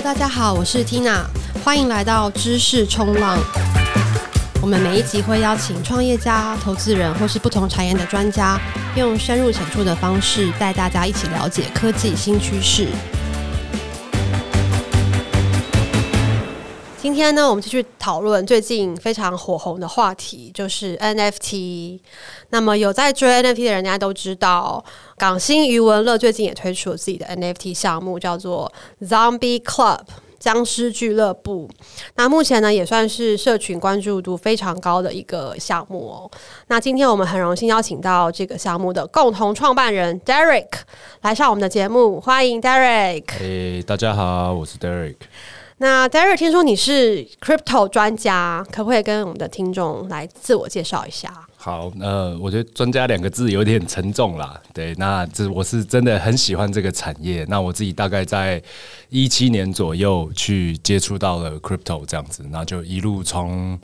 大家好，我是 Tina，欢迎来到知识冲浪。我们每一集会邀请创业家、投资人或是不同产业的专家，用深入浅出的方式带大家一起了解科技新趋势。天呢，我们继续讨论最近非常火红的话题，就是 NFT。那么有在追 NFT 的人家都知道，港星余文乐最近也推出了自己的 NFT 项目，叫做 Zombie Club 僵尸俱乐部。那目前呢，也算是社群关注度非常高的一个项目哦。那今天我们很荣幸邀请到这个项目的共同创办人 Derek 来上我们的节目，欢迎 Derek。嘿，大家好，我是 Derek。那 Derek，听说你是 Crypto 专家，可不可以跟我们的听众来自我介绍一下？好，呃，我觉得“专家”两个字有点沉重啦。对，那这我是真的很喜欢这个产业。那我自己大概在一七年左右去接触到了 Crypto 这样子，那就一路从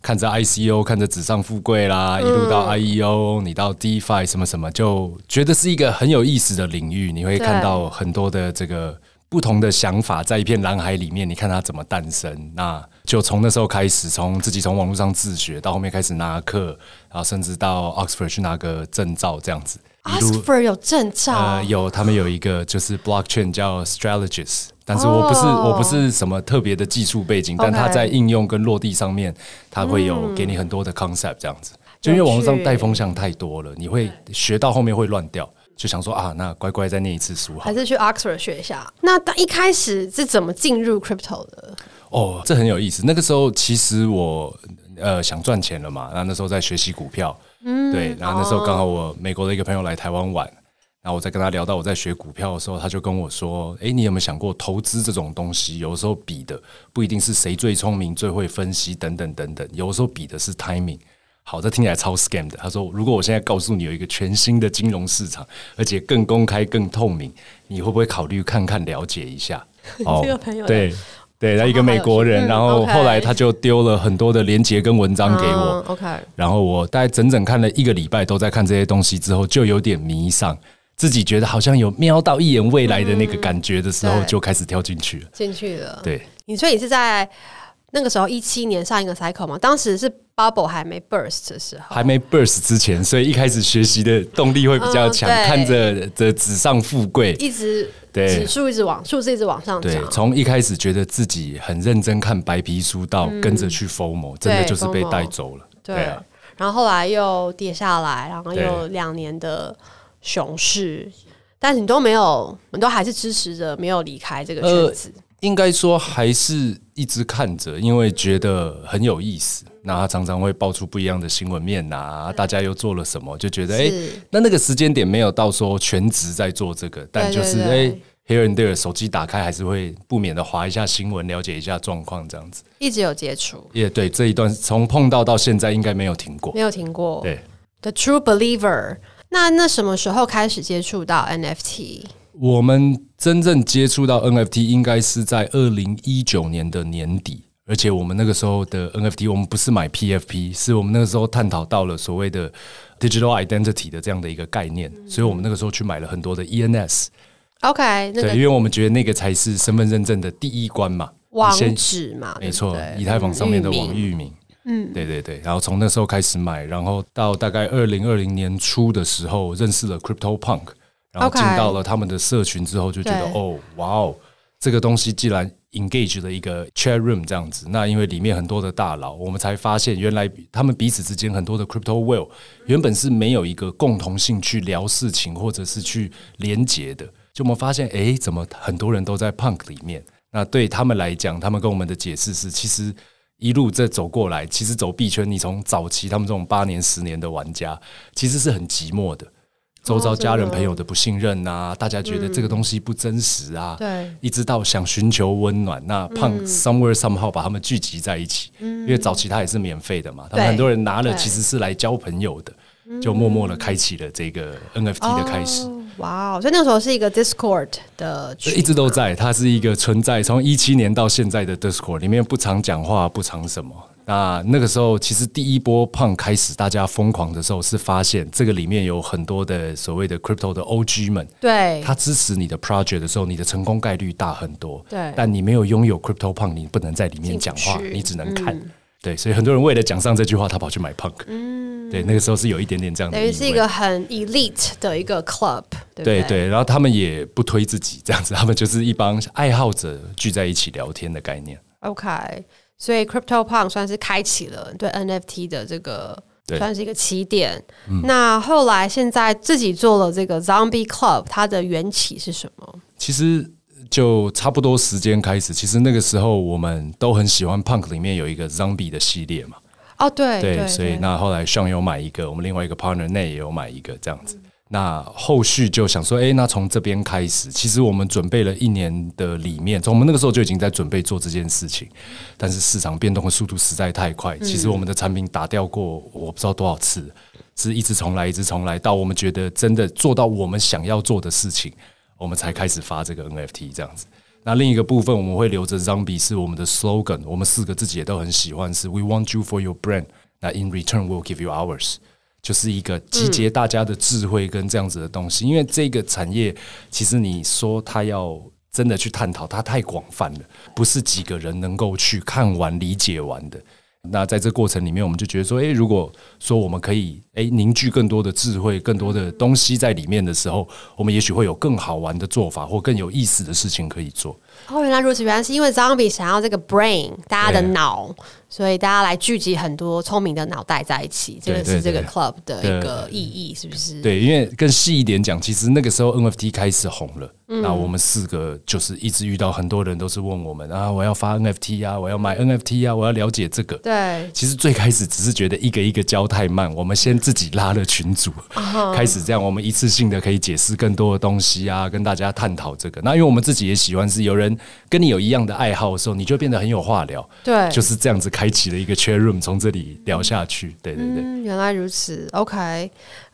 看着 ICO，看着纸上富贵啦，一路到 IEO，你到 DeFi 什么什么，就觉得是一个很有意思的领域。你会看到很多的这个。不同的想法在一片蓝海里面，你看它怎么诞生？那就从那时候开始，从自己从网络上自学，到后面开始拿课，然后甚至到 Oxford 去拿个证照，这样子。Oxford 有证照？呃，有，他们有一个就是 Blockchain 叫 Strategist，但是我不是、oh. 我不是什么特别的技术背景，但它在应用跟落地上面，它会有给你很多的 concept，这样子。嗯、就因为网络上带风向太多了，你会学到后面会乱掉。就想说啊，那乖乖再念一次书好，还是去 Oxford 学一下？那当一开始是怎么进入 Crypto 的？哦，这很有意思。那个时候其实我呃想赚钱了嘛，然后那时候在学习股票，嗯，对，然后那时候刚好我美国的一个朋友来台湾玩，然后我在跟他聊到我在学股票的时候，他就跟我说：“哎，你有没有想过投资这种东西？有时候比的不一定是谁最聪明、最会分析等等等等，有时候比的是 timing。”好，这听起来超 scam 的。他说：“如果我现在告诉你有一个全新的金融市场，而且更公开、更透明，你会不会考虑看看、了解一下？” 哦，这个朋友对对，他一个美国人，然后后来他就丢了很多的连接跟文章给我。OK，然后我大概整整看了一个礼拜，都在看这些东西之后，就有点迷上，自己觉得好像有瞄到一眼未来的那个感觉的时候，就开始跳进去了。进去了，对。你说你是在那个时候一七年上一个 cycle 吗？当时是。Bubble 还没 burst 的时候，还没 burst 之前，所以一开始学习的动力会比较强，嗯、看着这纸上富贵，一直对。指数一直往数字一直往上涨。对，从一开始觉得自己很认真看白皮书，到跟着去 FOMO，、嗯、真的就是被带走了。对，对啊、然后后来又跌下来，然后又两年的熊市，但是你都没有，你都还是支持着，没有离开这个圈子。呃应该说还是一直看着，因为觉得很有意思。那他常常会爆出不一样的新闻面呐、啊，大家又做了什么，就觉得哎、欸，那那个时间点没有到说全职在做这个，但就是哎、欸、，here and there，手机打开还是会不免的划一下新闻，了解一下状况，这样子。一直有接触，也、yeah, 对，这一段从碰到到现在应该没有停过，没有停过。对，The True Believer。那那什么时候开始接触到 NFT？我们真正接触到 NFT 应该是在二零一九年的年底，而且我们那个时候的 NFT，我们不是买 PFP，是我们那个时候探讨到了所谓的 Digital Identity 的这样的一个概念，所以我们那个时候去买了很多的 ENS。OK，对，因为我们觉得那个才是身份认证的第一关嘛，网址嘛，没错，以太坊上面的网域名，嗯，对对对，然后从那时候开始买，然后到大概二零二零年初的时候，认识了 Crypto Punk。然后进到了他们的社群之后，就觉得哦，哇哦，这个东西既然 engage 了一个 chat room 这样子，那因为里面很多的大佬，我们才发现原来他们彼此之间很多的 crypto will 原本是没有一个共同性去聊事情或者是去连接的。就我们发现，哎，怎么很多人都在 punk 里面？那对他们来讲，他们跟我们的解释是，其实一路这走过来，其实走币圈，你从早期他们这种八年、十年的玩家，其实是很寂寞的。周遭家人朋友的不信任啊，大家觉得这个东西不真实啊，对，一直到想寻求温暖，那 Punk somewhere somehow 把他们聚集在一起，因为早期它也是免费的嘛，他们很多人拿了其实是来交朋友的，就默默的开启了这个 NFT 的开始。哇哦，所以那时候是一个 Discord 的，一直都在，它是一个存在从一七年到现在的 Discord，里面不常讲话，不常什么。那那个时候，其实第一波 Punk 开始大家疯狂的时候，是发现这个里面有很多的所谓的 Crypto 的 OG 们，对，他支持你的 Project 的时候，你的成功概率大很多。对，但你没有拥有 Crypto Punk，你不能在里面讲话，你只能看。嗯、对，所以很多人为了讲上这句话，他跑去买 Punk。嗯，对，那个时候是有一点点这样的，等于是一个很 Elite 的一个 Club 对。对对，然后他们也不推自己这样子，他们就是一帮爱好者聚在一起聊天的概念。OK。所以，CryptoPunk 算是开启了对 NFT 的这个算是一个起点。嗯、那后来现在自己做了这个 Zombie Club，它的缘起是什么？其实就差不多时间开始。其实那个时候我们都很喜欢 Punk 里面有一个 Zombie 的系列嘛。哦，对对，对，所以那后来 Sean 有买一个，我们另外一个 Partner 内也有买一个这样子。嗯那后续就想说，哎、欸，那从这边开始，其实我们准备了一年的里面，从我们那个时候就已经在准备做这件事情，但是市场变动的速度实在太快，其实我们的产品打掉过我不知道多少次，是一直重来，一直重来，到我们觉得真的做到我们想要做的事情，我们才开始发这个 NFT 这样子。那另一个部分我们会留着 Zombie 是我们的 slogan，我们四个自己也都很喜欢，是 We want you for your brand，那 in return we'll give you ours。就是一个集结大家的智慧跟这样子的东西，因为这个产业其实你说它要真的去探讨，它太广泛了，不是几个人能够去看完理解完的。那在这过程里面，我们就觉得说，诶，如果说我们可以诶凝聚更多的智慧、更多的东西在里面的时候，我们也许会有更好玩的做法或更有意思的事情可以做。哦，原来如此，原来是因为 Zombie 想要这个 brain，大家的脑。所以大家来聚集很多聪明的脑袋在一起，这个是这个 club 的一个意义，是不是？对，因为更细一点讲，其实那个时候 NFT 开始红了，那、嗯、我们四个就是一直遇到很多人都是问我们啊，我要发 NFT 啊，我要买 NFT 啊，我要了解这个。对，其实最开始只是觉得一个一个教太慢，我们先自己拉了群组，开始这样，我们一次性的可以解释更多的东西啊，跟大家探讨这个。那因为我们自己也喜欢，是有人跟你有一样的爱好的时候，你就变得很有话聊。对，就是这样子。开启了一个 chat room，从这里聊下去。对对对，嗯，原来如此。OK，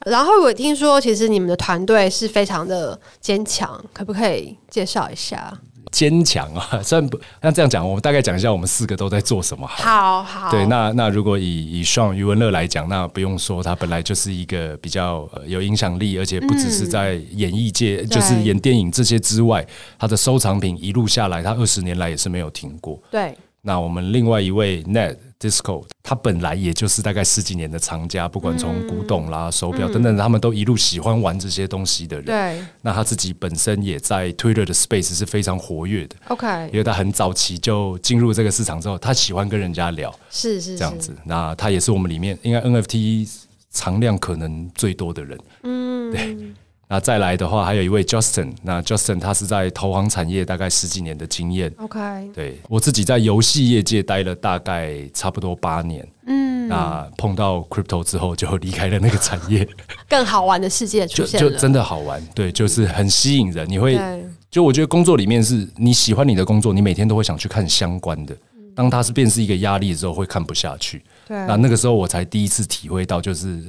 然后我听说，其实你们的团队是非常的坚强，可不可以介绍一下？坚强啊，虽然不那这样讲，我们大概讲一下我们四个都在做什么好。好好。对，那那如果以以 Sean 余文乐来讲，那不用说，他本来就是一个比较有影响力，而且不只是在演艺界，嗯，就是演电影这些之外，他的收藏品一路下来，他二十年来也是没有停过。对。那我们另外一位 Net Disco，他本来也就是大概十几年的藏家，不管从古董啦、手表等等，他们都一路喜欢玩这些东西的人。对。那他自己本身也在 Twitter 的 Space 是非常活跃的。OK。因为他很早期就进入这个市场之后，他喜欢跟人家聊。是是。这样子，那他也是我们里面应该 NFT 藏量可能最多的人。嗯。对。那再来的话，还有一位 Justin。那 Justin 他是在投行产业大概十几年的经验。OK，对，我自己在游戏业界待了大概差不多八年。嗯，那碰到 Crypto 之后就离开了那个产业。更好玩的世界出现了，就，就真的好玩。对，就是很吸引人。你会，就我觉得工作里面是你喜欢你的工作，你每天都会想去看相关的。当它是变是一个压力的时候，会看不下去。对，那那个时候我才第一次体会到，就是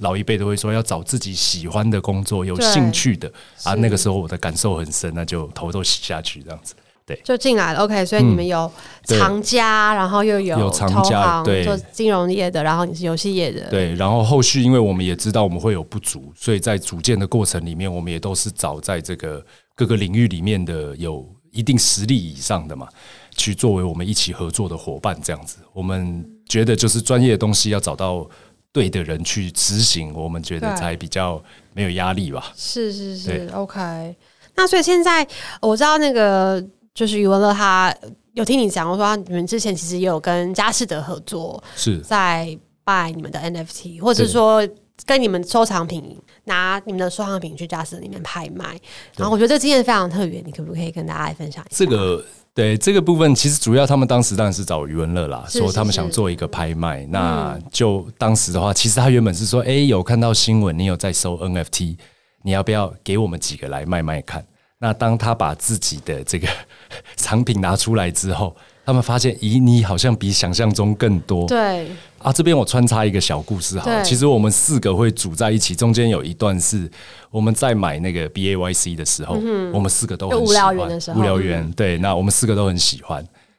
老一辈都会说要找自己喜欢的工作，有兴趣的啊。那个时候我的感受很深，那就头都洗下去这样子。对，就进来了。OK，所以你们有藏家，然后又有有藏家，对，做金融业的，然后你是游戏业的。对，然后后续因为我们也知道我们会有不足，所以在组建的过程里面，我们也都是找在这个各个领域里面的有一定实力以上的嘛，去作为我们一起合作的伙伴，这样子，我们。觉得就是专业的东西要找到对的人去执行，我们觉得才比较没有压力吧。是是是，OK。那所以现在我知道那个就是余文乐，他有听你讲，我说你们之前其实也有跟佳士得合作，是在卖你们的 NFT，或者说跟你们收藏品拿你们的收藏品去佳士得里面拍卖。然后我觉得这个经验非常特别，你可不可以跟大家来分享一下？这个。对这个部分，其实主要他们当时当然是找余文乐啦，说他们想做一个拍卖。那就当时的话，其实他原本是说，哎，有看到新闻，你有在收 NFT，你要不要给我们几个来卖卖看？那当他把自己的这个 产品拿出来之后，他们发现，咦，你好像比想象中更多。对。啊，这边我穿插一个小故事哈。其实我们四个会组在一起，中间有一段是我们在买那个 B A Y C 的时候，嗯、我们四个都很喜欢无聊猿的时候。无聊猿，对，那我们四个都很喜欢。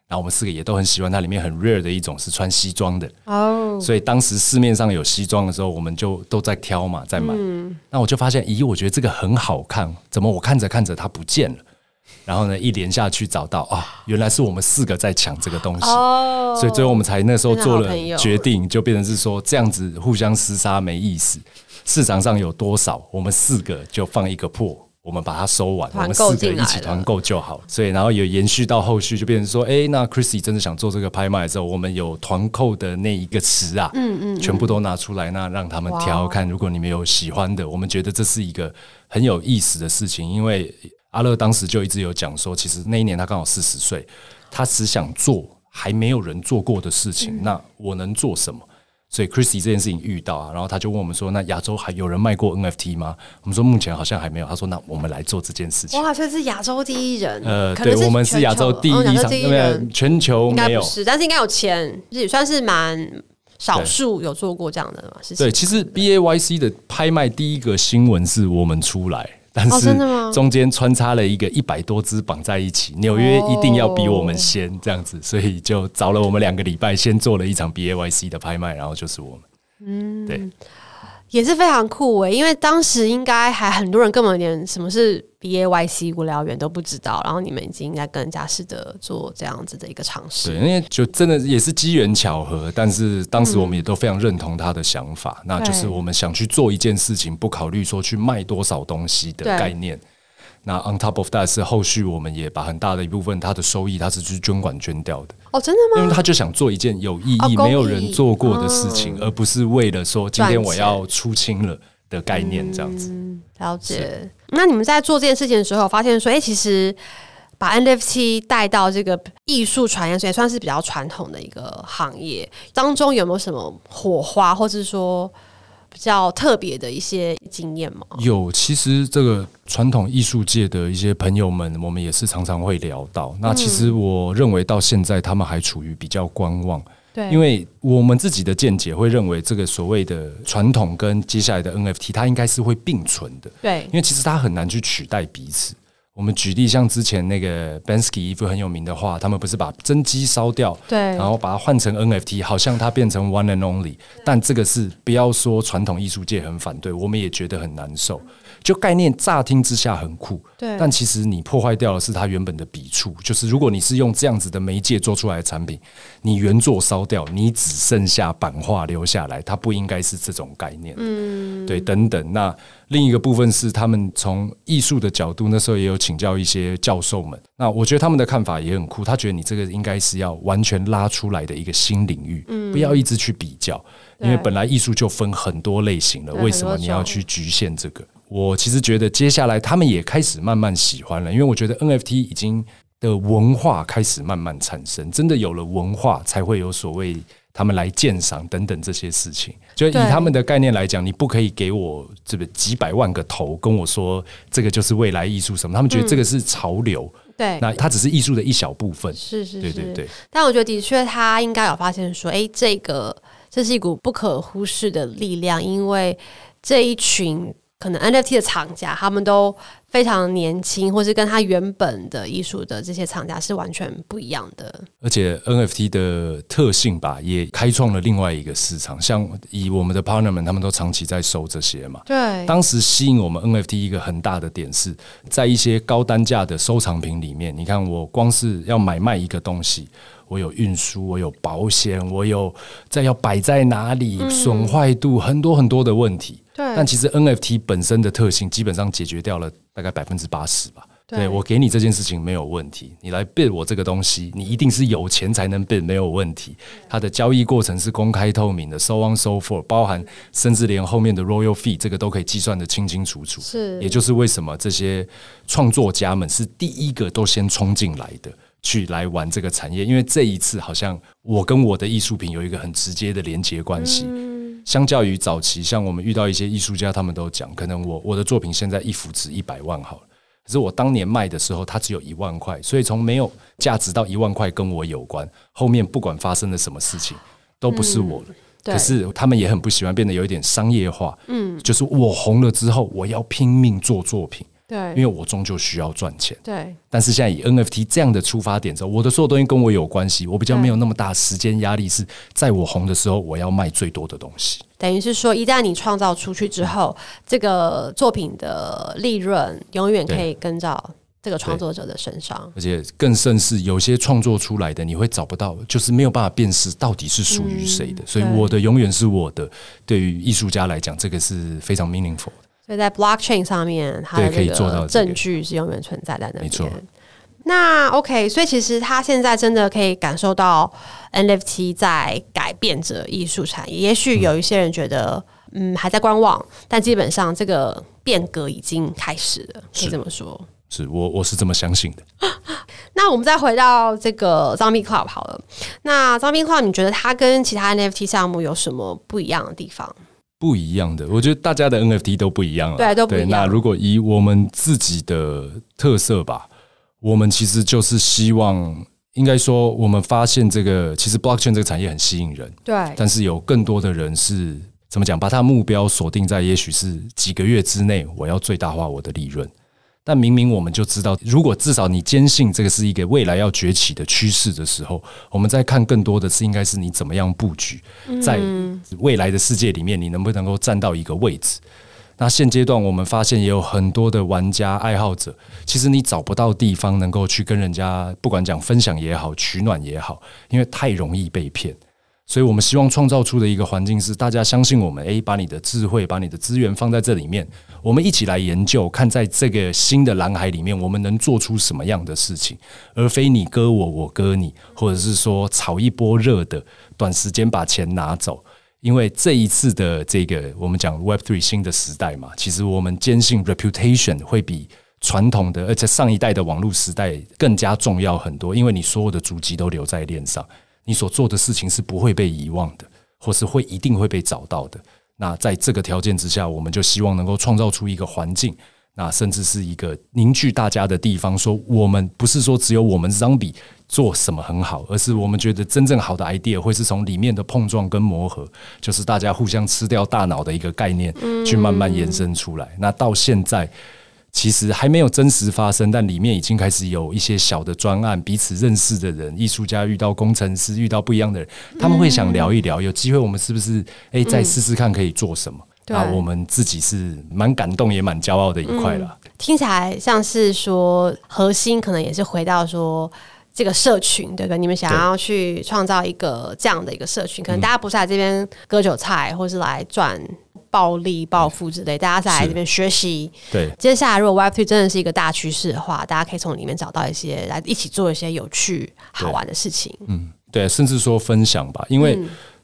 然后我们四个也都很喜欢它，里面很 rare 的一种是穿西装的哦。所以当时市面上有西装的时候，我们就都在挑嘛，在买。嗯、那我就发现，咦，我觉得这个很好看，怎么我看着看着它不见了？然后呢，一连下去找到啊，原来是我们四个在抢这个东西，哦、所以最后我们才那时候做了决定，就变成是说这样子互相厮杀没意思。市场上有多少，我们四个就放一个破，我们把它收完，我们四个一起团购就好。所以，然后也延续到后续，就变成说，哎，那 Chrissy 真的想做这个拍卖的时候，我们有团购的那一个词啊，嗯嗯，嗯全部都拿出来，那让他们挑看。如果你们有喜欢的，我们觉得这是一个很有意思的事情，因为。阿乐当时就一直有讲说，其实那一年他刚好四十岁，他只想做还没有人做过的事情。那我能做什么？所以 Chrissy 这件事情遇到啊，然后他就问我们说：“那亚洲还有人卖过 NFT 吗？”我们说目前好像还没有。他说：“那我们来做这件事情。”哇，这是亚洲第一人。呃，对，我们是亚洲第一场，因为全球没有，是，但是应该有前，也算是蛮少数有做过这样的事情。对，其实 BAYC 的拍卖第一个新闻是我们出来。但是中间穿插了一个一百多只绑在一起，纽约一定要比我们先这样子，所以就找了我们两个礼拜，先做了一场 BAYC 的拍卖，然后就是我们，嗯，对。也是非常酷诶，因为当时应该还很多人根本连什么是 B A Y C 无聊猿都不知道，然后你们已经在跟人家试着做这样子的一个尝试。对，因为就真的也是机缘巧合，但是当时我们也都非常认同他的想法，嗯、那就是我们想去做一件事情，不考虑说去卖多少东西的概念。那 on top of that 是后续我们也把很大的一部分它的收益，它是去捐款捐掉的。哦，真的吗？因为他就想做一件有意义、没有人做过的事情，而不是为了说今天我要出清了的概念这样子。了解。那你们在做这件事情的时候，发现说，哎，其实把 NFT 带到这个艺术传言，所以算是比较传统的一个行业当中，有没有什么火花，或者说？比较特别的一些经验吗？有，其实这个传统艺术界的一些朋友们，我们也是常常会聊到。那其实我认为到现在，他们还处于比较观望。对，因为我们自己的见解会认为，这个所谓的传统跟接下来的 NFT，它应该是会并存的。对，因为其实它很难去取代彼此。我们举例，像之前那个 Banksy 一幅很有名的画，他们不是把真机烧掉，对，然后把它换成 NFT，好像它变成 One and Only，但这个是不要说传统艺术界很反对，我们也觉得很难受。就概念乍听之下很酷，对，但其实你破坏掉的是它原本的笔触。就是如果你是用这样子的媒介做出来的产品，你原作烧掉，你只剩下版画留下来，它不应该是这种概念。嗯，对，等等。那另一个部分是他们从艺术的角度，那时候也有请教一些教授们。那我觉得他们的看法也很酷，他觉得你这个应该是要完全拉出来的一个新领域，嗯，不要一直去比较，因为本来艺术就分很多类型了，为什么你要去局限这个？我其实觉得接下来他们也开始慢慢喜欢了，因为我觉得 NFT 已经的文化开始慢慢产生，真的有了文化，才会有所谓他们来鉴赏等等这些事情。就以他们的概念来讲，你不可以给我这个几百万个头跟我说这个就是未来艺术什么，他们觉得这个是潮流。对，那它只是艺术的一小部分。是是是，对对对。但我觉得的确，他应该有发现说，哎，这个这是一股不可忽视的力量，因为这一群。可能 NFT 的厂家他们都非常年轻，或是跟他原本的艺术的这些厂家是完全不一样的。而且 NFT 的特性吧，也开创了另外一个市场。像以我们的 partner 们，他们都长期在收这些嘛。对。当时吸引我们 NFT 一个很大的点是在一些高单价的收藏品里面，你看我光是要买卖一个东西，我有运输，我有保险，我有在要摆在哪里，损坏度很多很多的问题。对，但其实 NFT 本身的特性基本上解决掉了大概百分之八十吧。对，对，我给你这件事情没有问题，你来 bid 我这个东西，你一定是有钱才能 bid 没有问题。它的交易过程是公开透明的，so on so forth，包含甚至连后面的 royal fee 这个都可以计算的清清楚楚。是，也就是为什么这些创作家们是第一个都先冲进来的，去来玩这个产业，因为这一次好像我跟我的艺术品有一个很直接的连接关系。嗯相较于早期，像我们遇到一些艺术家，他们都讲，可能我我的作品现在一幅值一百万好了，可是我当年卖的时候，它只有一万块，所以从没有价值到一万块跟我有关，后面不管发生了什么事情，都不是我了。嗯、可是他们也很不喜欢变得有一点商业化，嗯，就是我红了之后，我要拼命做作品。对，因为我终究需要赚钱。对，但是现在以 NFT 这样的出发点之后，我的所有东西跟我有关系，我比较没有那么大时间压力，是在我红的时候，我要卖最多的东西。等于是说，一旦你创造出去之后，这个作品的利润永远可以跟着这个创作者的身上，而且更甚是有些创作出来的，你会找不到，就是没有办法辨识到底是属于谁的。嗯、所以我的永远是我的。对于艺术家来讲，这个是非常 meaningful 的。所以在 blockchain 上面，它的这个证据是永远存在在那边。没错。那 OK，所以其实他现在真的可以感受到 NFT 在改变着艺术产业。也许有一些人觉得，嗯，嗯，还在观望，但基本上这个变革已经开始了，可以这么说。是，是我我是这么相信的。那我们再回到这个 Zombie Club 好了。那 Zombie Club，你觉得它跟其他 NFT 项目有什么不一样的地方？不一样的，我觉得大家的 NFT 都不一样了。对，都不一样。那如果以我们自己的特色吧，我们其实就是希望，应该说，我们发现这个其实 Blockchain 这个产业很吸引人。对。但是有更多的人是怎么讲？把他的目标锁定在，也许是几个月之内，我要最大化我的利润。但明明我们就知道，如果至少你坚信这个是一个未来要崛起的趋势的时候，我们在看更多的是应该是你怎么样布局，在未来的世界里面，你能不能够站到一个位置？那现阶段我们发现也有很多的玩家爱好者，其实你找不到地方能够去跟人家，不管讲分享也好，取暖也好，因为太容易被骗。所以我们希望创造出的一个环境是，大家相信我们，诶，把你的智慧、把你的资源放在这里面，我们一起来研究，看在这个新的蓝海里面，我们能做出什么样的事情，而非你割我，我割你，或者是说炒一波热的，短时间把钱拿走。因为这一次的这个我们讲 Web Three 新的时代嘛，其实我们坚信 Reputation 会比传统的，而且上一代的网络时代更加重要很多，因为你所有的足迹都留在链上。你所做的事情是不会被遗忘的，或是会一定会被找到的。那在这个条件之下，我们就希望能够创造出一个环境，那甚至是一个凝聚大家的地方。说我们不是说只有我们 Zombie 做什么很好，而是我们觉得真正好的 idea 会是从里面的碰撞跟磨合，就是大家互相吃掉大脑的一个概念，去慢慢延伸出来。那到现在。其实还没有真实发生，但里面已经开始有一些小的专案，彼此认识的人，艺术家遇到工程师，遇到不一样的人，他们会想聊一聊，有机会我们是不是诶再试试看可以做什么？啊我们自己是蛮感动也蛮骄傲的一块了。听起来像是说核心可能也是回到说这个社群，对不对？你们想要去创造一个这样的一个社群，可能大家不是来这边割韭菜，或是来赚。暴利、暴富之类，大家在这边学习。对，接下来如果 Web3 真的是一个大趋势的话，大家可以从里面找到一些来一起做一些有趣、好玩的事情。嗯，对，甚至说分享吧，因为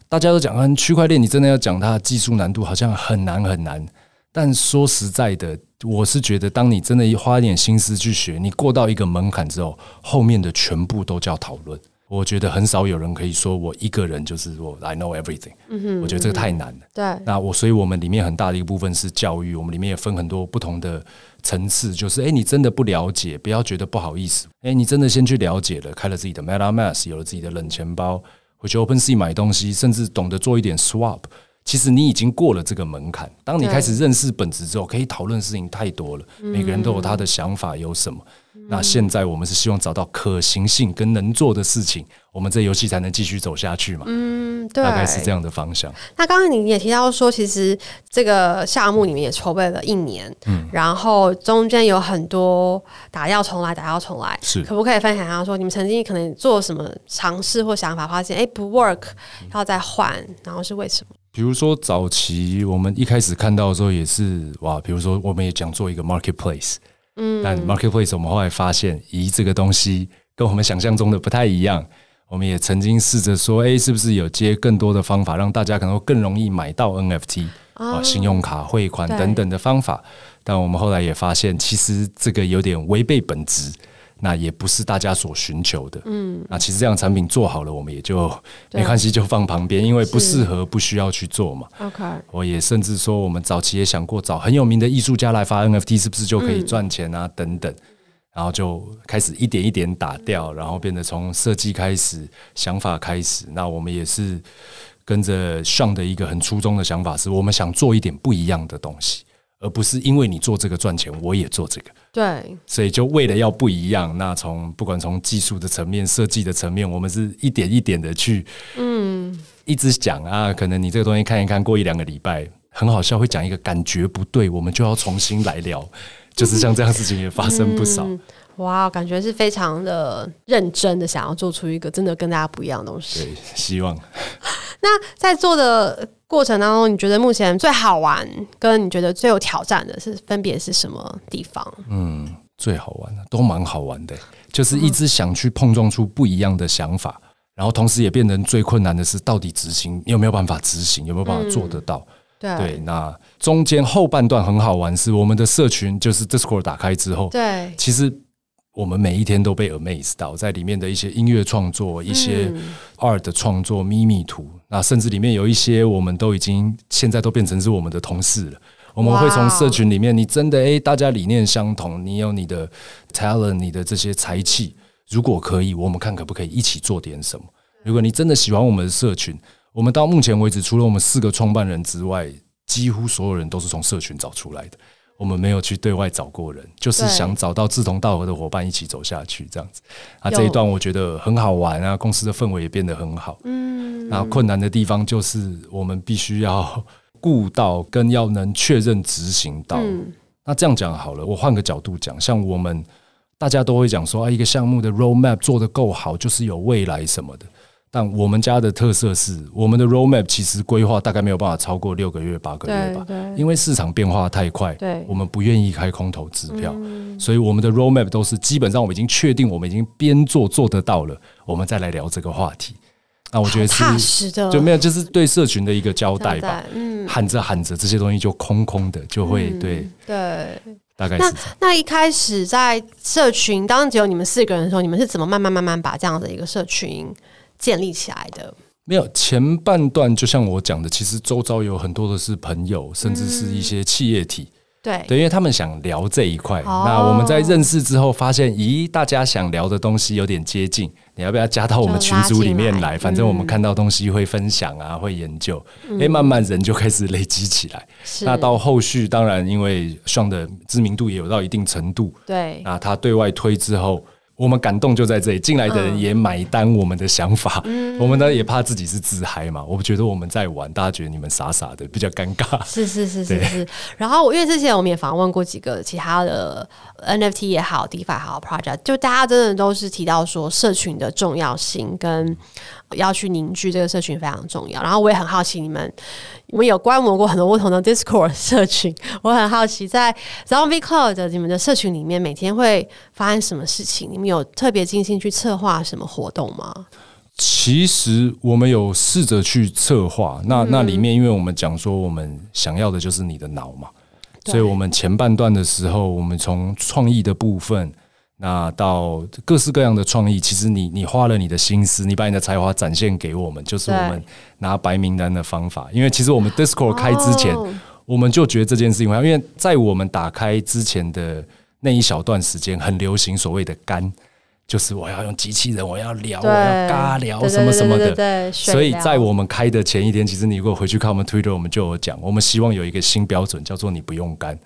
大家都讲，嗯，区块链你真的要讲它的技术难度好像很难很难。但说实在的，我是觉得，当你真的花一点心思去学，你过到一个门槛之后，后面的全部都叫讨论。我觉得很少有人可以说我一个人就是说 I know everything。嗯哼，我觉得这个太难了。对，那我所以我们里面很大的一个部分是教育，我们里面也分很多不同的层次，就是诶，你真的不了解，不要觉得不好意思。诶，你真的先去了解了，开了自己的 MetaMask，有了自己的冷钱包，回去 OpenSea 买东西，甚至懂得做一点 Swap，其实你已经过了这个门槛。当你开始认识本质之后，可以讨论的事情太多了。每个人都有他的想法，有什么？那现在我们是希望找到可行性跟能做的事情，我们这游戏才能继续走下去嘛。嗯，对，大概是这样的方向。那刚刚你也提到说，其实这个项目里面也筹备了一年，嗯，然后中间有很多打掉重来，打掉重来，是可不可以分享一下说，你们曾经可能做什么尝试或想法，发现哎不 work，要再换，然后是为什么？比如说早期我们一开始看到的时候也是哇，比如说我们也讲做一个 marketplace。嗯，但 marketplace 我们后来发现，咦，这个东西跟我们想象中的不太一样。我们也曾经试着说，诶，是不是有接更多的方法，让大家可能会更容易买到 NFT 啊，信用卡汇款等等的方法。但我们后来也发现，其实这个有点违背本质。那也不是大家所寻求的，嗯，那其实这样产品做好了，我们也就没关系，就放旁边，因为不适合，不需要去做嘛。OK，我也甚至说，我们早期也想过找很有名的艺术家来发 NFT，是不是就可以赚钱啊？等等，然后就开始一点一点打掉，然后变得从设计开始，想法开始。那我们也是跟着 Sean 的一个很初衷的想法，是我们想做一点不一样的东西。而不是因为你做这个赚钱，我也做这个。对，所以就为了要不一样，那从不管从技术的层面、设计的层面，我们是一点一点的去，嗯，一直讲啊。可能你这个东西看一看，过一两个礼拜很好笑，会讲一个感觉不对，我们就要重新来聊。就是像这样事情也发生不少。嗯、哇，感觉是非常的认真的，想要做出一个真的跟大家不一样的东西。对，希望。那在做的过程当中，你觉得目前最好玩，跟你觉得最有挑战的是分别是什么地方？嗯，最好玩的都蛮好玩的，就是一直想去碰撞出不一样的想法，嗯、然后同时也变成最困难的是，到底执行有没有办法执行，有没有办法做得到？嗯、对，对，那中间后半段很好玩，是我们的社群就是 Discord 打开之后，对，其实。我们每一天都被 amaze 到，在里面的一些音乐创作、一些 art 的创作、秘密图，那甚至里面有一些，我们都已经现在都变成是我们的同事了。我们会从社群里面，你真的诶，大家理念相同，你有你的 talent，你的这些才气，如果可以，我们看可不可以一起做点什么？如果你真的喜欢我们的社群，我们到目前为止，除了我们四个创办人之外，几乎所有人都是从社群找出来的。我们没有去对外找过人，就是想找到志同道合的伙伴一起走下去，这样子。啊，这一段我觉得很好玩啊，公司的氛围也变得很好。嗯，然后困难的地方就是我们必须要顾到跟要能确认执行到。嗯，那这样讲好了，我换个角度讲，像我们大家都会讲说啊，一个项目的 roadmap 做得够好，就是有未来什么的。但我们家的特色是，我们的 roadmap 其实规划大概没有办法超过六个月、八个月吧，因为市场变化太快，我们不愿意开空头支票，所以我们的 roadmap 都是基本上我们已经确定，我们已经边做做得到了，我们再来聊这个话题。那我觉得是就没有，就是对社群的一个交代吧。嗯。喊着喊着，这些东西就空空的，就会对对，大概是那那一开始在社群，当只有你们四个人的时候，你们是怎么慢慢慢慢把这样的一个社群建立起来的？没有，前半段就像我讲的，其实周遭有很多的是朋友，甚至是一些企业体。嗯、对，对，因为他们想聊这一块。哦、那我们在认识之后，发现，咦，大家想聊的东西有点接近，你要不要加到我们群组里面来？反正我们看到东西会分享啊，会研究。哎、嗯，慢慢人就开始累积起来。是那到后续，当然因为 Sean 的知名度也有到一定程度。对，那他对外推之后。我们感动就在这里，进来的人也买单我们的想法。嗯、我们呢也怕自己是自嗨嘛，我觉得我们在玩，大家觉得你们傻傻的，比较尴尬。是是是是是。然后因为之前我们也访问过几个其他的 NFT 也好，DeFi 也好 project，就大家真的都是提到说社群的重要性跟要去凝聚这个社群非常重要。然后我也很好奇你们。我们有观摩过很多不同的 Discord 社群，我很好奇，在 Zombie Cloud 的你们的社群里面，每天会发生什么事情？你们有特别精心去策划什么活动吗？其实我们有试着去策划，那那里面，因为我们讲说，我们想要的就是你的脑嘛，所以我们前半段的时候，我们从创意的部分。那到各式各样的创意，其实你你花了你的心思，你把你的才华展现给我们，就是我们拿白名单的方法。因为其实我们 Discord 开之前，我们就觉得这件事情，因为在我们打开之前的那一小段时间，很流行所谓的干，就是我要用机器人，我要聊，我要尬聊什么什么的。所以在我们开的前一天，其实你如果回去看我们 Twitter，我们就有讲，我们希望有一个新标准，叫做你不用干，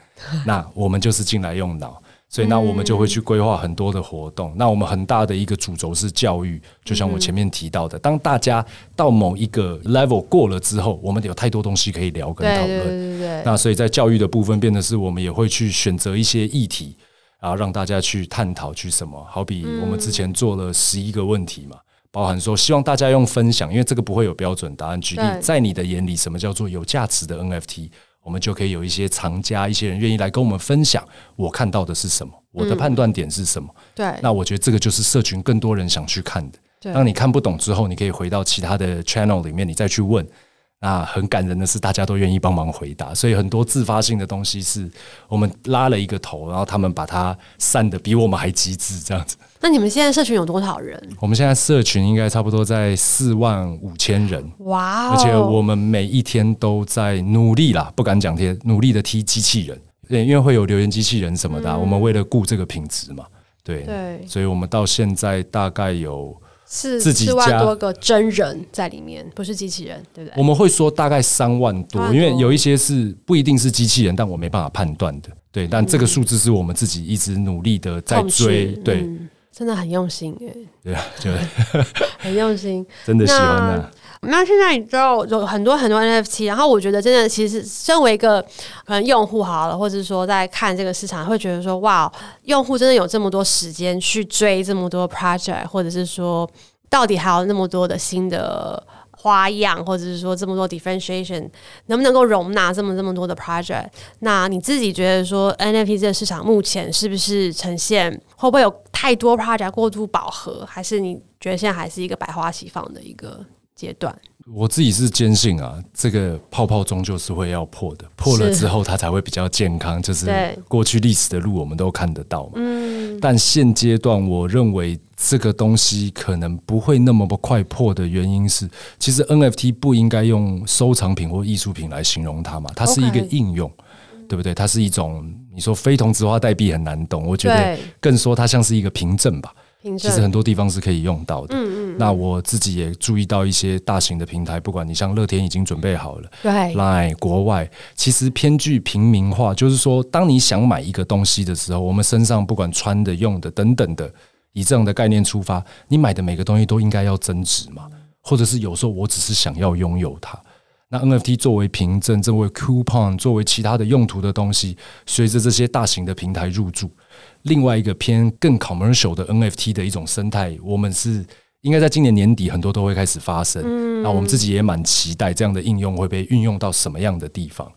那我们就是进来用脑。所以，那我们就会去规划很多的活动。嗯、那我们很大的一个主轴是教育，就像我前面提到的，当大家到某一个 level 过了之后，我们有太多东西可以聊跟讨论。对对对对。那所以在教育的部分，变得是我们也会去选择一些议题，然后让大家去探讨去什么。好比我们之前做了十一个问题嘛，包含说希望大家用分享，因为这个不会有标准答案。举例，在你的眼里，什么叫做有价值的 NFT？我们就可以有一些藏家，一些人愿意来跟我们分享，我看到的是什么，我的判断点是什么。嗯、对，那我觉得这个就是社群更多人想去看的。当你看不懂之后，你可以回到其他的 channel 里面，你再去问。那很感人的是，大家都愿意帮忙回答，所以很多自发性的东西是我们拉了一个头，然后他们把它散的比我们还机智，这样子。那你们现在社群有多少人？我们现在社群应该差不多在四万五千人。哇而且我们每一天都在努力啦，不敢讲贴，努力的踢机器人，对，因为会有留言机器人什么的，嗯、我们为了顾这个品质嘛，对对，所以我们到现在大概有是自己四万多个真人在里面，不是机器人，对不对？我们会说大概三万多，因为有一些是不一定是机器人，但我没办法判断的。对，但这个数字是我们自己一直努力的在追，对、嗯，真的很用心哎。对啊，就 很用心，真的喜欢啊。那现在你知道有很多很多 NFT，然后我觉得真的，其实身为一个可能用户好了，或者说在看这个市场，会觉得说哇，用户真的有这么多时间去追这么多 project，或者是说到底还有那么多的新的花样，或者是说这么多 differentiation，能不能够容纳这么这么多的 project？那你自己觉得说 NFT 这个市场目前是不是呈现会不会有太多 project 过度饱和，还是你觉得现在还是一个百花齐放的一个？阶段，我自己是坚信啊，这个泡泡终究是会要破的，破了之后它才会比较健康。就是过去历史的路我们都看得到嘛。嗯，但现阶段我认为这个东西可能不会那么快破的原因是，其实 NFT 不应该用收藏品或艺术品来形容它嘛，它是一个应用，对不对？它是一种你说非同质化代币很难懂，我觉得更说它像是一个凭证吧。其实很多地方是可以用到的。嗯嗯，嗯。那我自己也注意到一些大型的平台，不管你像乐天已经准备好了，对，Line 国外其实偏具平民化，就是说，当你想买一个东西的时候，我们身上不管穿的、用的等等的，以这样的概念出发，你买的每个东西都应该要增值嘛，或者是有时候我只是想要拥有它。那 NFT 作为凭证、作为 coupon、作为其他的用途的东西，随着这些大型的平台入驻。另外一个偏更 commercial 的 NFT 的一种生态，我们是应该在今年年底很多都会开始发生。嗯，那我们自己也蛮期待这样的应用会被运用到什么样的地方。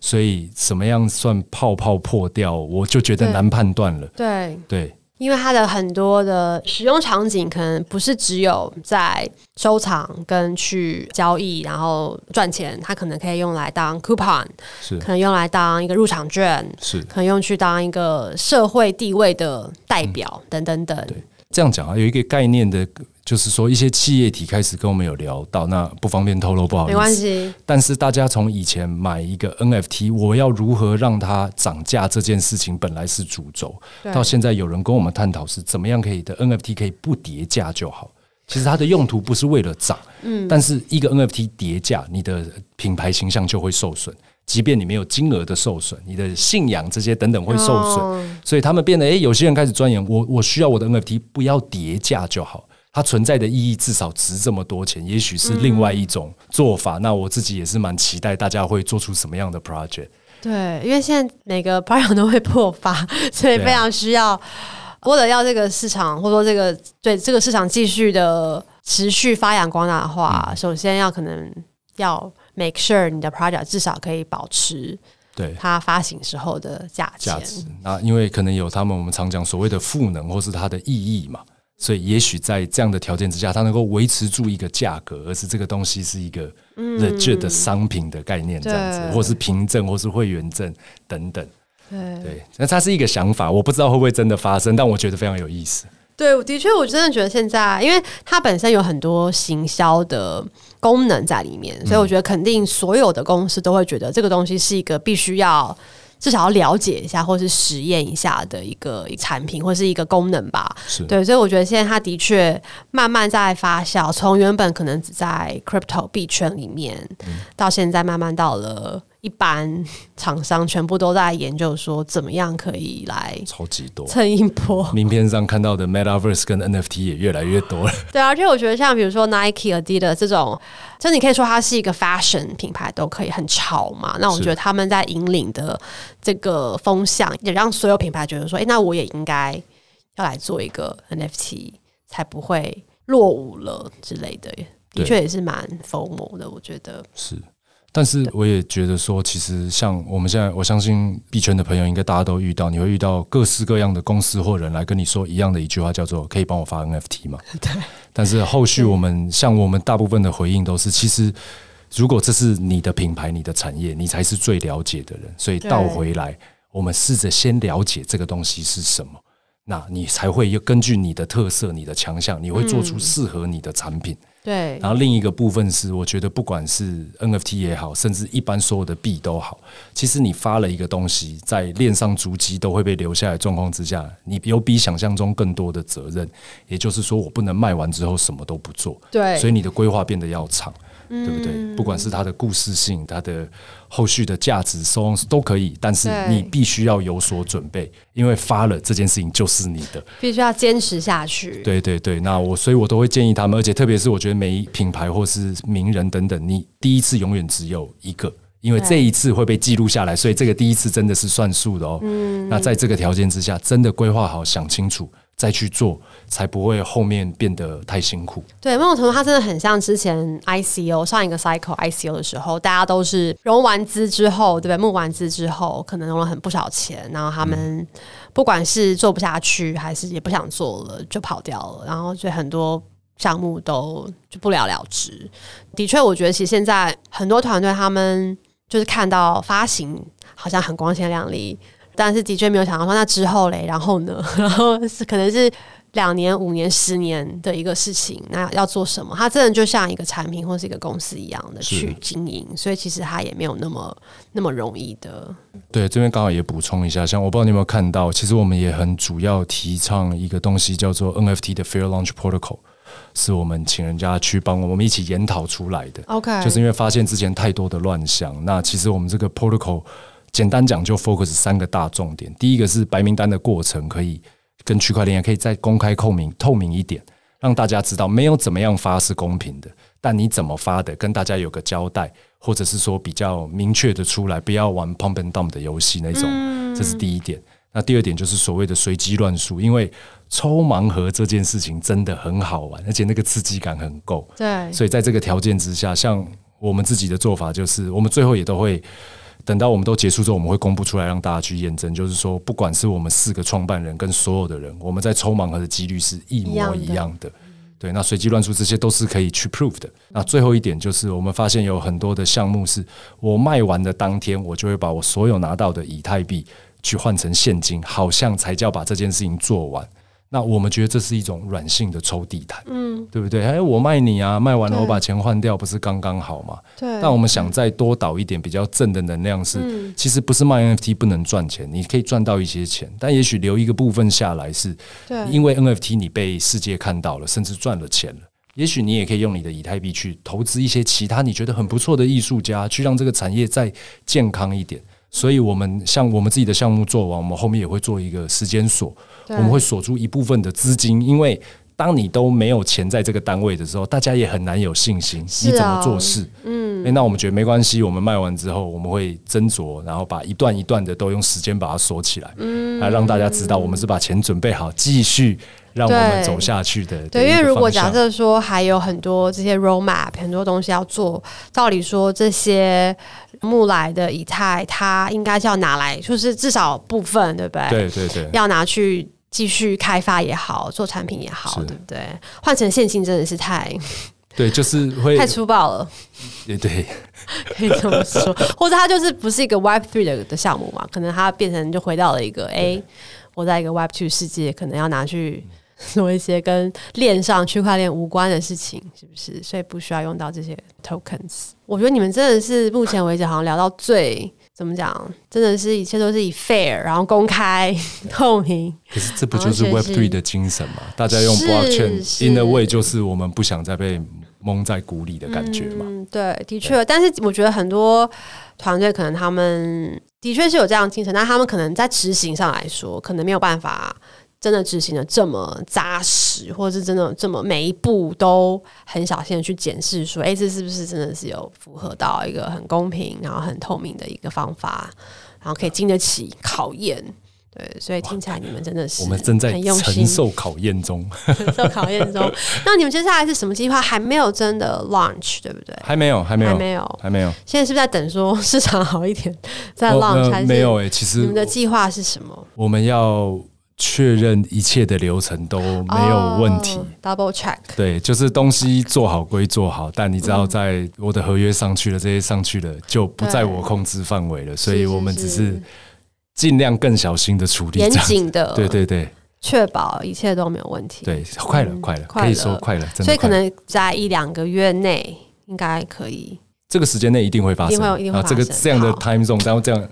所以，什么样算泡泡破掉，我就觉得难判断了。对对。对因为它的很多的使用场景可能不是只有在收藏跟去交易，然后赚钱，它可能可以用来当 coupon，是可能用来当一个入场券，是可能用去当一个社会地位的代表，嗯、等等等。对，这样讲啊，有一个概念的。就是说，一些企业体开始跟我们有聊到，那不方便透露，不好意思。没关系。但是大家从以前买一个 NFT，我要如何让它涨价这件事情本来是主轴，到现在有人跟我们探讨是怎么样可以的 NFT 可以不跌价就好。其实它的用途不是为了涨，嗯，但是一个 NFT 跌价，你的品牌形象就会受损。即便你没有金额的受损，你的信仰这些等等会受损，所以他们变得，诶，有些人开始钻研，我我需要我的 NFT 不要跌价就好。它存在的意义至少值这么多钱，也许是另外一种做法。嗯、那我自己也是蛮期待大家会做出什么样的 project。对，因为现在每个 project 都会破发，所以非常需要，为了要这个市场或者说这个对这个市场继续的持续发扬光大的话，嗯、首先要可能要 make sure 你的 project 至少可以保持对它发行时候的价价值。那因为可能有他们我们常讲所谓的赋能或是它的意义嘛。所以，也许在这样的条件之下，它能够维持住一个价格，而是这个东西是一个 legit 的商品的概念，这样子，嗯、或是凭证，或是会员证等等。对，对，那它是一个想法，我不知道会不会真的发生，但我觉得非常有意思。对，的确，我真的觉得现在，因为它本身有很多行销的功能在里面，所以我觉得肯定所有的公司都会觉得这个东西是一个必须要。至少要了解一下，或是实验一下的一个产品，或是一个功能吧。对，所以我觉得现在它的确慢慢在发酵，从原本可能只在 crypto 币圈里面，嗯、到现在慢慢到了。一般厂商全部都在研究说，怎么样可以来超级多蹭一波。名片上看到的 Metaverse 跟 NFT 也越来越多了。对，而且我觉得像比如说 Nike、Adidas 这种，就你可以说它是一个 fashion 品牌，都可以很潮嘛。那我觉得他们在引领的这个风向，也让所有品牌觉得说，哎、欸，那我也应该要来做一个 NFT，才不会落伍了之类的。的确也是蛮 FOMO 的，我觉得是。但是我也觉得说，其实像我们现在，我相信币圈的朋友应该大家都遇到，你会遇到各式各样的公司或人来跟你说一样的一句话，叫做“可以帮我发 NFT 吗？”对。但是后续我们像我们大部分的回应都是，其实如果这是你的品牌、你的产业，你才是最了解的人。所以倒回来，我们试着先了解这个东西是什么，那你才会根据你的特色、你的强项，你会做出适合你的产品。对，然后另一个部分是，我觉得不管是 NFT 也好，甚至一般所有的币都好，其实你发了一个东西，在链上足迹都会被留下来状况之下，你有比想象中更多的责任。也就是说，我不能卖完之后什么都不做。对，所以你的规划变得要长。对不对？不管是它的故事性，它的后续的价值，so on 都可以，但是你必须要有所准备，因为发了这件事情就是你的，必须要坚持下去。对对对，那我所以，我都会建议他们，而且特别是我觉得每一品牌或是名人等等，你第一次永远只有一个，因为这一次会被记录下来，所以这个第一次真的是算数的哦。嗯，那在这个条件之下，真的规划好，想清楚。再去做，才不会后面变得太辛苦。对，某种程度，它真的很像之前 ICO 上一个 cycle ICO 的时候，大家都是融完资之后，对不对？募完资之后，可能融了很不少钱，然后他们不管是做不下去，还是也不想做了，就跑掉了。然后，所以很多项目都就不了了之。的确，我觉得其实现在很多团队他们就是看到发行好像很光鲜亮丽。但是的确没有想到说，那之后嘞，然后呢？然后是可能是两年、五年、十年的一个事情。那要做什么？它真的就像一个产品或是一个公司一样的去经营，所以其实它也没有那么那么容易的。对，这边刚好也补充一下，像我不知道你有没有看到，其实我们也很主要提倡一个东西，叫做 NFT 的 Fair Launch Protocol，是我们请人家去帮我们一起研讨出来的。OK，就是因为发现之前太多的乱象，那其实我们这个 Protocol。简单讲，就 focus 三个大重点。第一个是白名单的过程，可以跟区块链也可以再公开、透明、透明一点，让大家知道没有怎么样发是公平的，但你怎么发的，跟大家有个交代，或者是说比较明确的出来，不要玩 pump and dump 的游戏那种。这是第一点。那第二点就是所谓的随机乱数，因为抽盲盒这件事情真的很好玩，而且那个刺激感很够。对。所以在这个条件之下，像我们自己的做法就是，我们最后也都会。等到我们都结束之后，我们会公布出来让大家去验证。就是说，不管是我们四个创办人跟所有的人，我们在抽盲盒的几率是一模一样的。对，那随机乱数这些都是可以去 prove 的。那最后一点就是，我们发现有很多的项目是我卖完的当天，我就会把我所有拿到的以太币去换成现金，好像才叫把这件事情做完。那我们觉得这是一种软性的抽地毯，嗯，对不对？哎，我卖你啊，卖完了我把钱换掉，不是刚刚好吗？对。但我们想再多导一点比较正的能量是，是其实不是卖 NFT 不能赚钱，你可以赚到一些钱，但也许留一个部分下来是，因为 NFT 你被世界看到了，甚至赚了钱了。也许你也可以用你的以太币去投资一些其他你觉得很不错的艺术家，去让这个产业再健康一点。所以，我们像我们自己的项目做完，我们后面也会做一个时间锁，我们会锁住一部分的资金，因为当你都没有钱在这个单位的时候，大家也很难有信心，你怎么做事？嗯，欸，那我们觉得没关系，我们卖完之后，我们会斟酌，然后把一段一段的都用时间把它锁起来，嗯，来让大家知道我们是把钱准备好，继续让我们走下去的。对，因为如果假设说还有很多这些 roadmap，很多东西要做，照理说这些。木来的以太，它应该是要拿来，就是至少部分，对不对？对对对，要拿去继续开发也好，做产品也好，对不对？换成现金真的是太，对，就是会太粗暴了。也对，可以这么说，或者它就是不是一个 Web Three 的的项目嘛？可能它变成就回到了一个，哎，我在一个 Web Two 世界，可能要拿去。做一些跟链上区块链无关的事情，是不是？所以不需要用到这些 tokens。我觉得你们真的是目前为止好像聊到最怎么讲，真的是一切都是以 fair，然后公开 透明。可是这不就是 Web Three 的精神吗？大家用 blockchain in a way，就是我们不想再被蒙在鼓里的感觉嘛。嗯，对，的确。但是我觉得很多团队可能他们的确是有这样的精神，但他们可能在执行上来说，可能没有办法。真的执行的这么扎实，或者是真的这么每一步都很小心的去检视，说，哎，这是不是真的是有符合到一个很公平，然后很透明的一个方法，然后可以经得起考验。对，所以听起来你们真的是我们正在承受考验中，承 受考验中。那你们接下来是什么计划？还没有真的 launch，对不对？还没有，还没有，还没有，还没有。现在是不是在等说市场好一点再 launch？没有？哎，其实你们的计划是什么？我们要。确认一切的流程都没有问题。Oh，double check。对，就是东西做好归做好，但你知道，在我的合约上去了，这些上去了就不在我控制范围了，所以我们只是尽量更小心的处理，严谨的。对对对。确保一切都没有问题。对，快了，快了，可以说快了，真的。所以可能在一两个月内应该可以。这个时间内一定会发生，一定会，一定会发生。这个这样的 time zone，然后这样。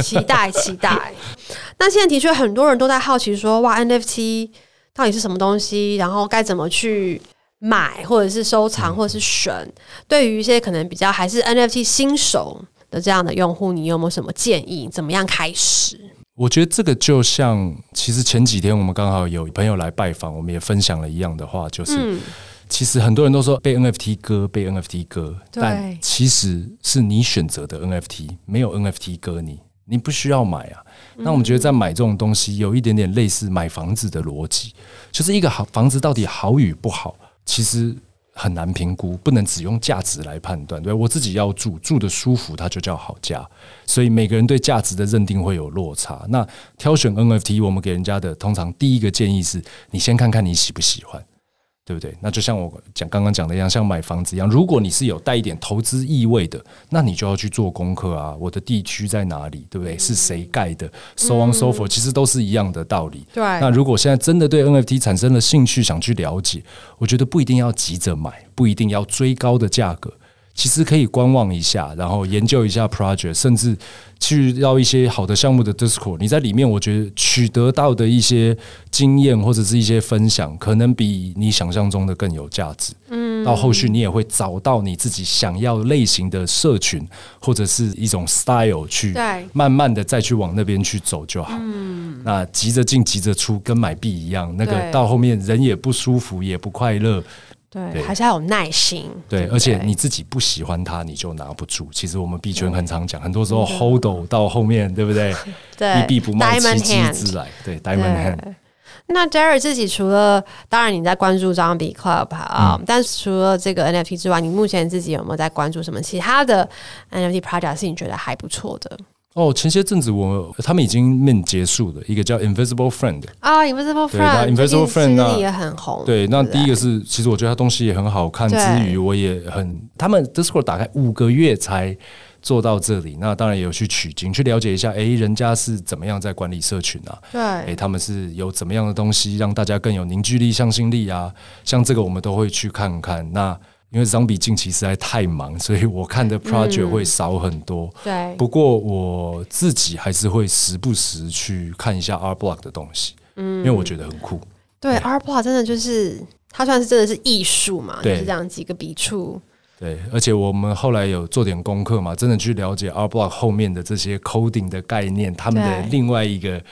期待，期待。那现在的确很多人都在好奇说，哇，NFT 到底是什么东西？然后该怎么去买，或者是收藏，或者是选？嗯、对于一些可能比较还是 NFT 新手的这样的用户，你有没有什么建议？怎么样开始？我觉得这个就像，其实前几天我们刚好有朋友来拜访，我们也分享了一样的话，就是。嗯其实很多人都说被 NFT 割，被 NFT 割，但其实是你选择的 NFT，没有 NFT 割你，你不需要买啊。那我们觉得在买这种东西，有一点点类似买房子的逻辑，就是一个好房子到底好与不好，其实很难评估，不能只用价值来判断。对，我自己要住，住的舒服，它就叫好价。所以每个人对价值的认定会有落差。那挑选 NFT，我们给人家的通常第一个建议是，你先看看你喜不喜欢。对不对？那就像我讲刚刚讲的一样，像买房子一样，如果你是有带一点投资意味的，那你就要去做功课啊。我的地区在哪里？对不对？是谁盖的？So on so forth，其实都是一样的道理。对。那如果现在真的对 NFT 产生了兴趣，想去了解，我觉得不一定要急着买，不一定要追高的价格。其实可以观望一下，然后研究一下 project，甚至去到一些好的项目的 Discord。你在里面，我觉得取得到的一些经验或者是一些分享，可能比你想象中的更有价值。嗯，到后续你也会找到你自己想要类型的社群或者是一种 style 去，慢慢的再去往那边去走就好。嗯，那急着进急着出，跟买币一样，那个到后面人也不舒服，也不快乐。对，对，还是要有耐心。对，而且你自己不喜欢它，你就拿不住。其实我们币圈很常讲，很多时候 hold 到后面，对不对？对，一币不卖，奇迹自来。对，Diamond Hand。那 Jerry 自己除了，当然你在关注 Zombie Club 啊、嗯，但是除了这个 NFT 之外，你目前自己有没有在关注什么其他的 NFT project 是你觉得还不错的？哦，前些阵子我他们已经 mint 结束了，一个叫 Invisible Friend 啊，Invisible Friend，Invisible Friend 那也很红。对，那第一个是，其实我觉得他东西也很好看，之余我也很，他们 Discord 打开五个月才做到这里，那当然也有去取经，去了解一下，哎，人家是怎么样在管理社群啊？对，哎，他们是有怎么样的东西让大家更有凝聚力、向心力啊？像这个我们都会去看看。那因为 Zombie 近期实在太忙，所以我看的 project 会少很多。嗯、对，不过我自己还是会时不时去看一下 Art Block 的东西，嗯，因为我觉得很酷。对，对，Art Block 真的就是它算是真的是艺术嘛，就是这样几个笔触。对，而且我们后来有做点功课嘛，真的去了解 Art Block 后面的这些 coding 的概念，他们的另外一个。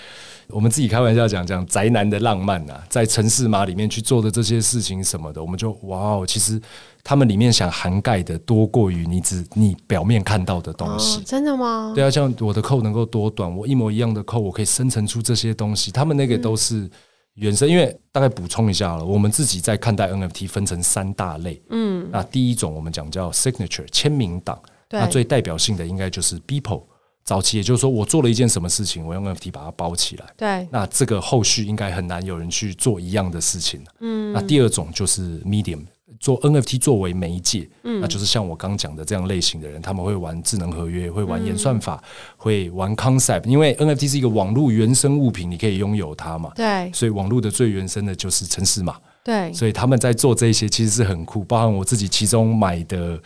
我们自己开玩笑讲讲宅男的浪漫啊，在城市码里面去做的这些事情什么的，我们就哇哦，其实他们里面想涵盖的多过于你只你表面看到的东西。哦，真的吗？对啊，像我的 code 能够多短，我一模一样的 code，我可以生成出这些东西。他们那个都是原生，嗯、因为大概补充一下了，我们自己在看待 NFT 分成三大类。嗯，那第一种我们讲叫 signature 签名档，那最代表性的应该就是 people。早期也就是说我做了一件什么事情，我用 NFT 把它包起来。对，那这个后续应该很难有人去做一样的事情。嗯，那第二种就是 Medium，做 NFT 作为媒介，嗯，那就是像我刚讲的这样类型的人，他们会玩智能合约，会玩演算法，嗯、会玩 Concept，因为 NFT 是一个网络原生物品，你可以拥有它嘛。对，所以网络的最原生的就是城市码。对，所以他们在做这些其实是很酷，包含我自己其中买的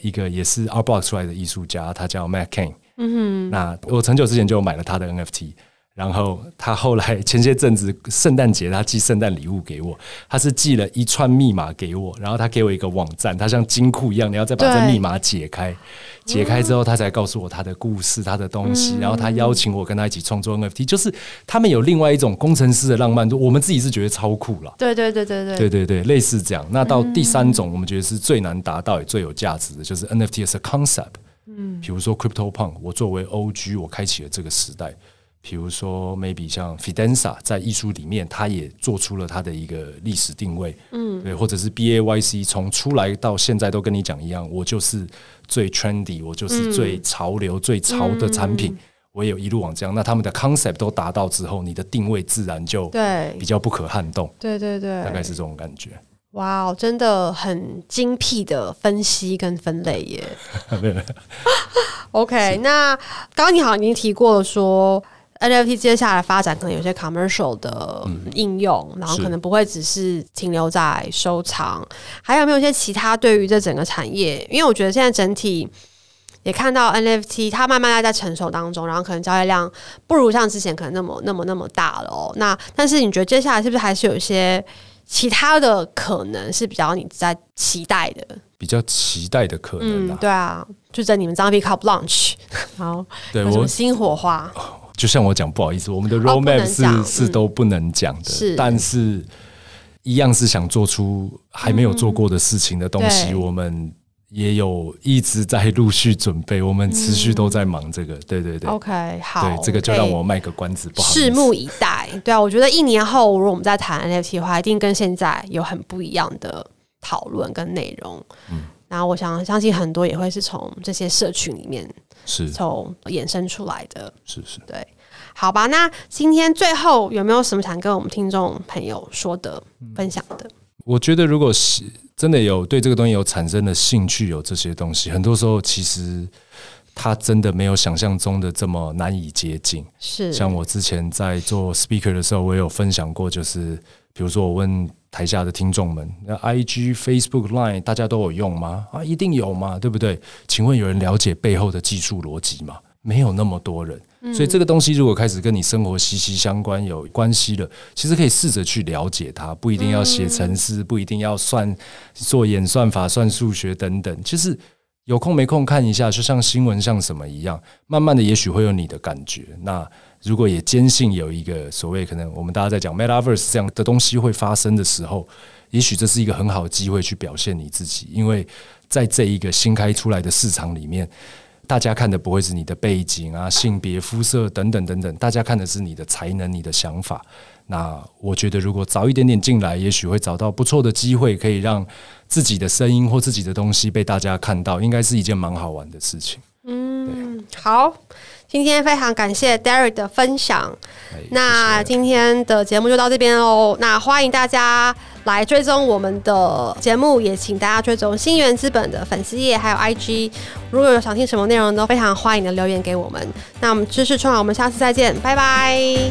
一个也是 Art Block 出来的艺术家，他叫 Matt Kane。嗯哼，那我很久之前就买了他的 NFT，然后他后来前些阵子圣诞节他寄圣诞礼物给我，他是寄了一串密码给我，然后他给我一个网站，他像金库一样，你要再把这密码解开，解开之后他才告诉我他的故事、他的东西，然后他邀请我跟他一起创作 NFT，就是他们有另外一种工程师的浪漫，我们自己是觉得超酷了。对对对对对对对对，类似这样。那到第三种，我们觉得是最难达到也最有价值的，就是 NFT as a concept。嗯，比如说 Crypto Punk，我作为 OG，我开启了这个时代。比如说 Maybe 像 Fidenza，在艺术里面，他也做出了他的一个历史定位。嗯，对，或者是 BAYC，从出来到现在都跟你讲一样，我就是最 trendy，我就是最潮流、嗯、最潮的产品。我也有一路往这样，那他们的 concept 都达到之后，你的定位自然就对比较不可撼动。对对对，大概是这种感觉。哇哦，真的很精辟的分析跟分类耶。OK，那刚刚你好像已经提过了说 NFT 接下来发展可能有些 commercial 的应用，嗯、然后可能不会只是停留在收藏，还有没有一些其他对于这整个产业？因为我觉得现在整体也看到 NFT 它慢慢在在成熟当中，然后可能交易量不如像之前可能那么那么那么大了哦。那但是你觉得接下来是不是还是有一些其他的可能是比较你在期待的？比较期待的可能、啊嗯，对啊，就在你们 Zombie Cup Launch，好，对有什么新火花？就像我讲，不好意思，我们的 Roadmap 是、哦、是都不能讲的，是但是一样是想做出还没有做过的事情的东西，嗯、我们。也有一直在陆续准备，我们持续都在忙这个，嗯、对对对。OK，好，对这个就让我卖个关子，不好拭目以待。对啊，我觉得一年后，如果我们在谈 NFT 的话，一定跟现在有很不一样的讨论跟内容。嗯，然后我想相信很多也会是从这些社群里面是从衍生出来的。是是，对，好吧。那今天最后有没有什么想跟我们听众朋友说的、嗯、分享的？我觉得如果是。真的有对这个东西有产生的兴趣，有这些东西，很多时候其实它真的没有想象中的这么难以接近。是，像我之前在做 speaker 的时候，我也有分享过，就是比如说我问台下的听众们，那 IG、Facebook、Line 大家都有用吗？啊，一定有嘛，对不对？请问有人了解背后的技术逻辑吗？没有那么多人。所以这个东西如果开始跟你生活息息相关、有关系了，其实可以试着去了解它，不一定要写程式，不一定要算做演算法、算数学等等。其实有空没空看一下，就像新闻像什么一样，慢慢的也许会有你的感觉。那如果也坚信有一个所谓可能我们大家在讲 Metaverse 这样的东西会发生的时候，也许这是一个很好的机会去表现你自己，因为在这一个新开出来的市场里面。大家看的不会是你的背景啊、性别、肤色等等等等，大家看的是你的才能、你的想法。那我觉得，如果早一点点进来，也许会找到不错的机会，可以让自己的声音或自己的东西被大家看到，应该是一件蛮好玩的事情。嗯，好。今天非常感谢 Derek 的分享，那今天的节目就到这边喽。那欢迎大家来追踪我们的节目，也请大家追踪新源资本的粉丝页还有 IG。如果有想听什么内容，都非常欢迎的留言给我们。那我们知识创，我们下次再见，拜拜。